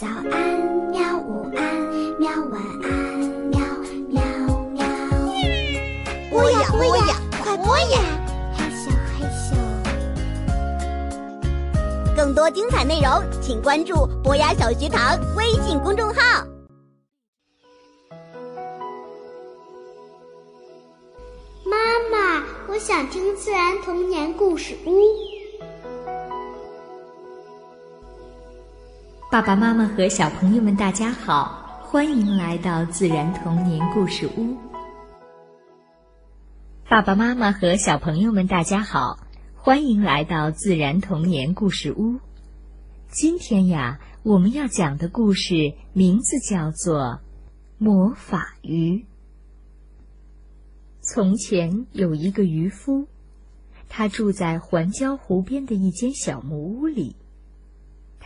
早安，喵！午安，喵！晚安，喵喵喵！播呀播呀，快播呀！嘿咻，嘿咻。更多精彩内容，请关注博雅小学堂微信公众号。妈妈，我想听自然童年故事屋。爸爸妈妈和小朋友们，大家好，欢迎来到自然童年故事屋。爸爸妈妈和小朋友们，大家好，欢迎来到自然童年故事屋。今天呀，我们要讲的故事名字叫做《魔法鱼》。从前有一个渔夫，他住在环礁湖边的一间小木屋里。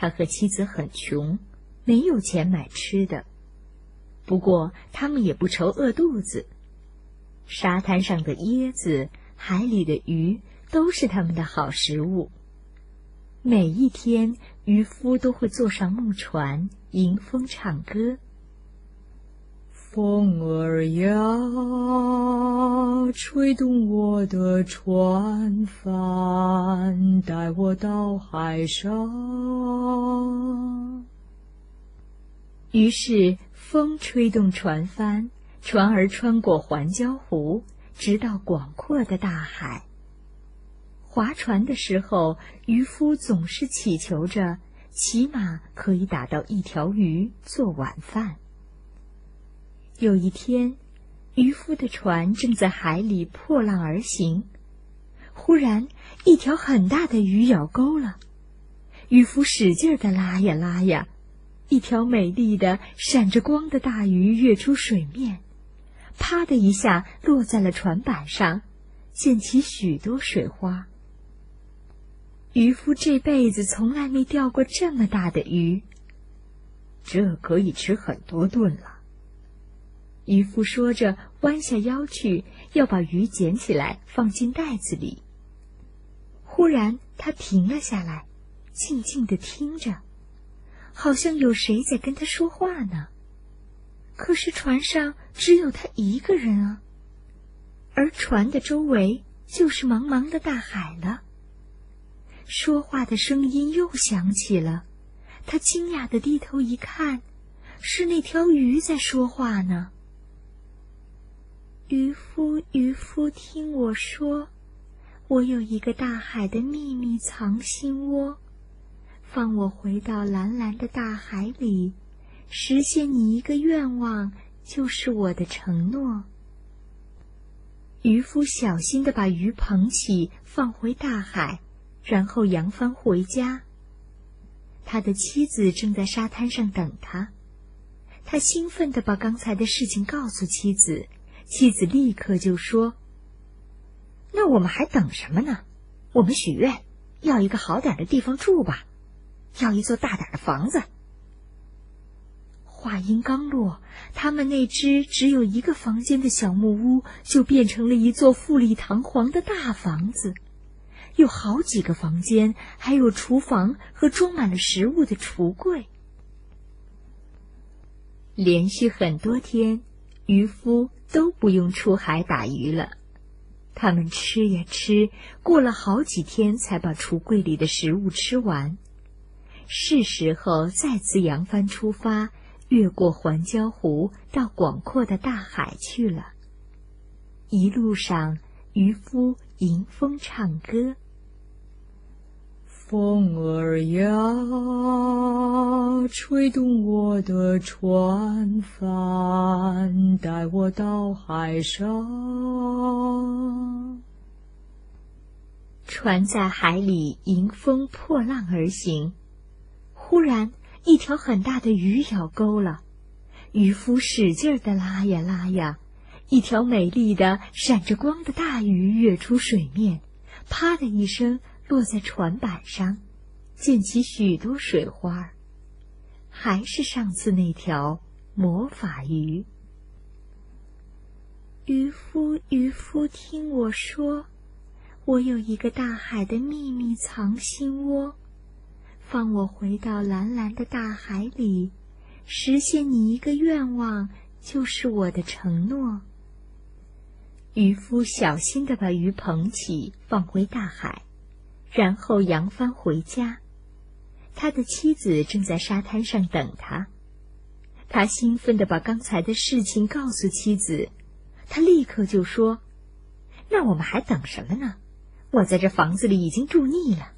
他和妻子很穷，没有钱买吃的。不过他们也不愁饿肚子。沙滩上的椰子，海里的鱼，都是他们的好食物。每一天，渔夫都会坐上木船，迎风唱歌。风儿呀，吹动我的船帆，带我到海上。于是，风吹动船帆，船儿穿过环礁湖，直到广阔的大海。划船的时候，渔夫总是祈求着，起码可以打到一条鱼做晚饭。有一天，渔夫的船正在海里破浪而行，忽然一条很大的鱼咬钩了。渔夫使劲的拉呀拉呀，一条美丽的、闪着光的大鱼跃出水面，啪的一下落在了船板上，溅起许多水花。渔夫这辈子从来没钓过这么大的鱼，这可以吃很多顿了。渔夫说着，弯下腰去要把鱼捡起来放进袋子里。忽然，他停了下来，静静的听着，好像有谁在跟他说话呢。可是船上只有他一个人啊，而船的周围就是茫茫的大海了。说话的声音又响起了，他惊讶的低头一看，是那条鱼在说话呢。渔夫，渔夫，听我说，我有一个大海的秘密藏心窝，放我回到蓝蓝的大海里，实现你一个愿望，就是我的承诺。渔夫小心的把鱼捧起，放回大海，然后扬帆回家。他的妻子正在沙滩上等他，他兴奋的把刚才的事情告诉妻子。妻子立刻就说：“那我们还等什么呢？我们许愿，要一个好点的地方住吧，要一座大点的房子。”话音刚落，他们那只只有一个房间的小木屋就变成了一座富丽堂皇的大房子，有好几个房间，还有厨房和装满了食物的橱柜。连续很多天。渔夫都不用出海打鱼了，他们吃呀吃，过了好几天才把橱柜里的食物吃完。是时候再次扬帆出发，越过环礁湖，到广阔的大海去了。一路上，渔夫迎风唱歌。风儿呀，吹动我的船帆，带我到海上。船在海里迎风破浪而行，忽然一条很大的鱼咬钩了。渔夫使劲的拉呀拉呀，一条美丽的、闪着光的大鱼跃出水面，啪的一声。落在船板上，溅起许多水花。还是上次那条魔法鱼。渔夫，渔夫，听我说，我有一个大海的秘密藏心窝，放我回到蓝蓝的大海里，实现你一个愿望，就是我的承诺。渔夫小心地把鱼捧起，放回大海，然后扬帆回家。他的妻子正在沙滩上等他。他兴奋地把刚才的事情告诉妻子，他立刻就说：“那我们还等什么呢？我在这房子里已经住腻了，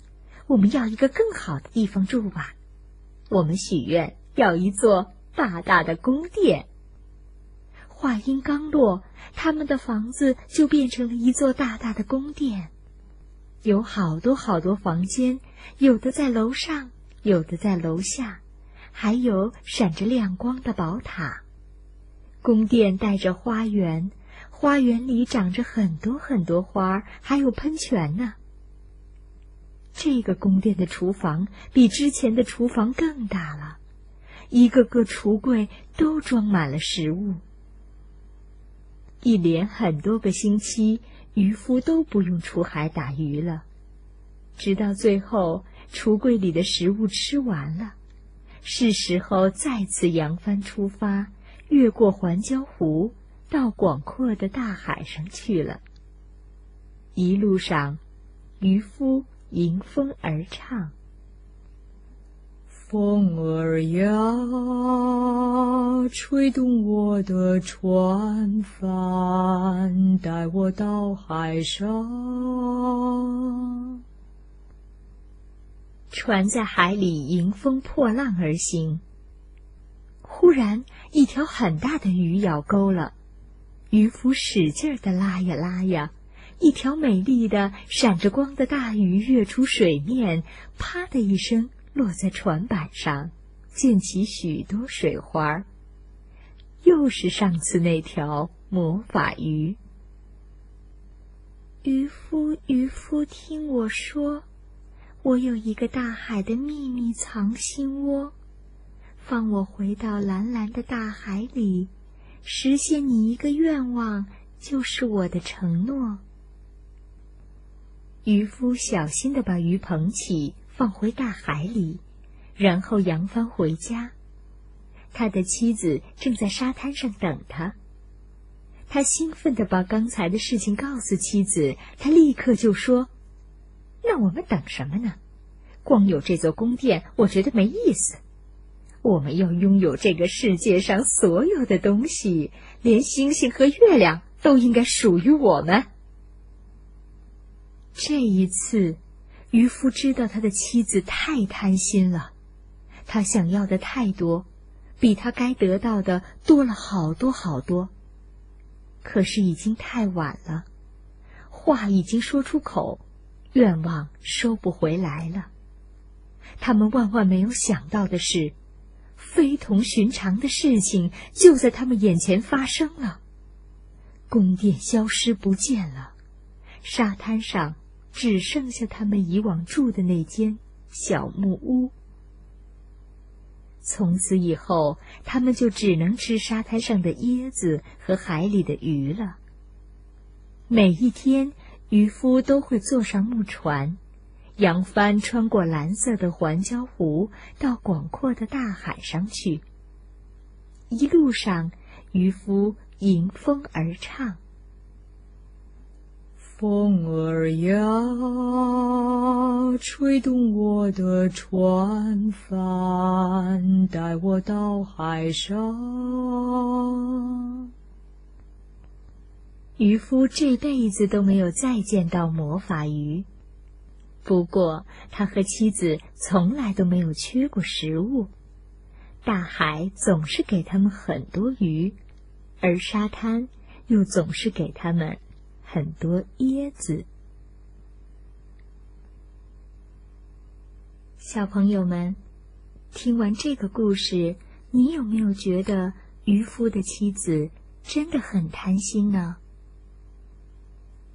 我们要一个更好的地方住吧。我们许愿要一座大大的宫殿。”话音刚落，他们的房子就变成了一座大大的宫殿，有好多好多房间，有的在楼上，有的在楼下。还有闪着亮光的宝塔，宫殿带着花园，花园里长着很多很多花，还有喷泉呢。这个宫殿的厨房比之前的厨房更大了，一个个橱柜都装满了食物。一连很多个星期，渔夫都不用出海打鱼了，直到最后，橱柜里的食物吃完了。是时候再次扬帆出发，越过环礁湖，到广阔的大海上去了。一路上，渔夫迎风而唱：“风儿呀，吹动我的船帆，带我到海上。”船在海里迎风破浪而行。忽然，一条很大的鱼咬钩了，渔夫使劲的拉呀拉呀，一条美丽的、闪着光的大鱼跃出水面，啪的一声落在船板上，溅起许多水花。又是上次那条魔法鱼。渔夫，渔夫，听我说。我有一个大海的秘密藏心窝，放我回到蓝蓝的大海里，实现你一个愿望，就是我的承诺。渔夫小心的把鱼捧起，放回大海里，然后扬帆回家。他的妻子正在沙滩上等他。他兴奋的把刚才的事情告诉妻子，他立刻就说。那我们等什么呢？光有这座宫殿，我觉得没意思。我们要拥有这个世界上所有的东西，连星星和月亮都应该属于我们。这一次，渔夫知道他的妻子太贪心了，他想要的太多，比他该得到的多了好多好多。可是已经太晚了，话已经说出口。愿望收不回来了。他们万万没有想到的是，非同寻常的事情就在他们眼前发生了。宫殿消失不见了，沙滩上只剩下他们以往住的那间小木屋。从此以后，他们就只能吃沙滩上的椰子和海里的鱼了。每一天。渔夫都会坐上木船，扬帆穿过蓝色的环礁湖，到广阔的大海上去。一路上，渔夫迎风而唱：“风儿呀，吹动我的船帆，带我到海上。”渔夫这辈子都没有再见到魔法鱼，不过他和妻子从来都没有缺过食物。大海总是给他们很多鱼，而沙滩又总是给他们很多椰子。小朋友们，听完这个故事，你有没有觉得渔夫的妻子真的很贪心呢？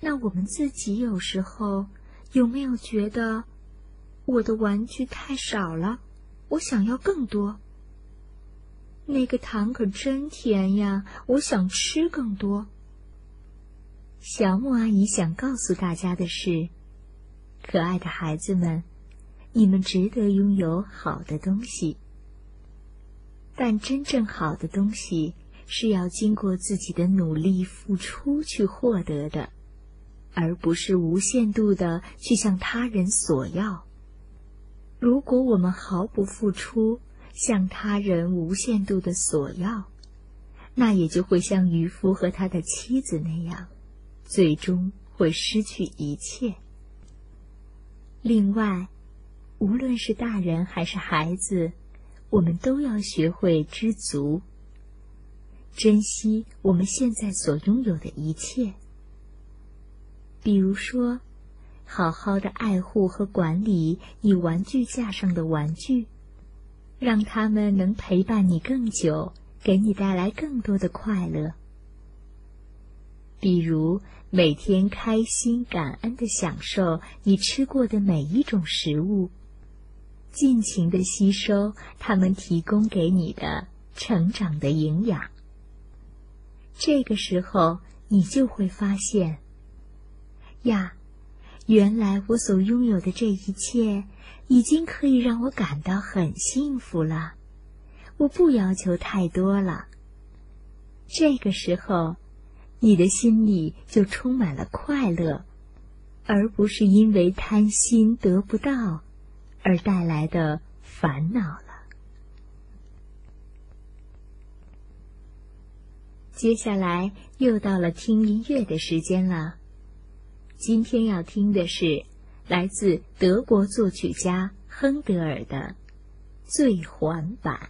那我们自己有时候有没有觉得我的玩具太少了？我想要更多。那个糖可真甜呀，我想吃更多。小木阿姨想告诉大家的是，可爱的孩子们，你们值得拥有好的东西。但真正好的东西是要经过自己的努力付出去获得的，而不是无限度的去向他人索要。如果我们毫不付出，向他人无限度的索要，那也就会像渔夫和他的妻子那样，最终会失去一切。另外，无论是大人还是孩子，我们都要学会知足，珍惜我们现在所拥有的一切。比如说，好好的爱护和管理你玩具架上的玩具，让他们能陪伴你更久，给你带来更多的快乐。比如，每天开心、感恩的享受你吃过的每一种食物，尽情的吸收他们提供给你的成长的营养。这个时候，你就会发现，呀，原来我所拥有的这一切，已经可以让我感到很幸福了。我不要求太多了。这个时候。你的心里就充满了快乐，而不是因为贪心得不到而带来的烦恼了。接下来又到了听音乐的时间了。今天要听的是来自德国作曲家亨德尔的《最环版》。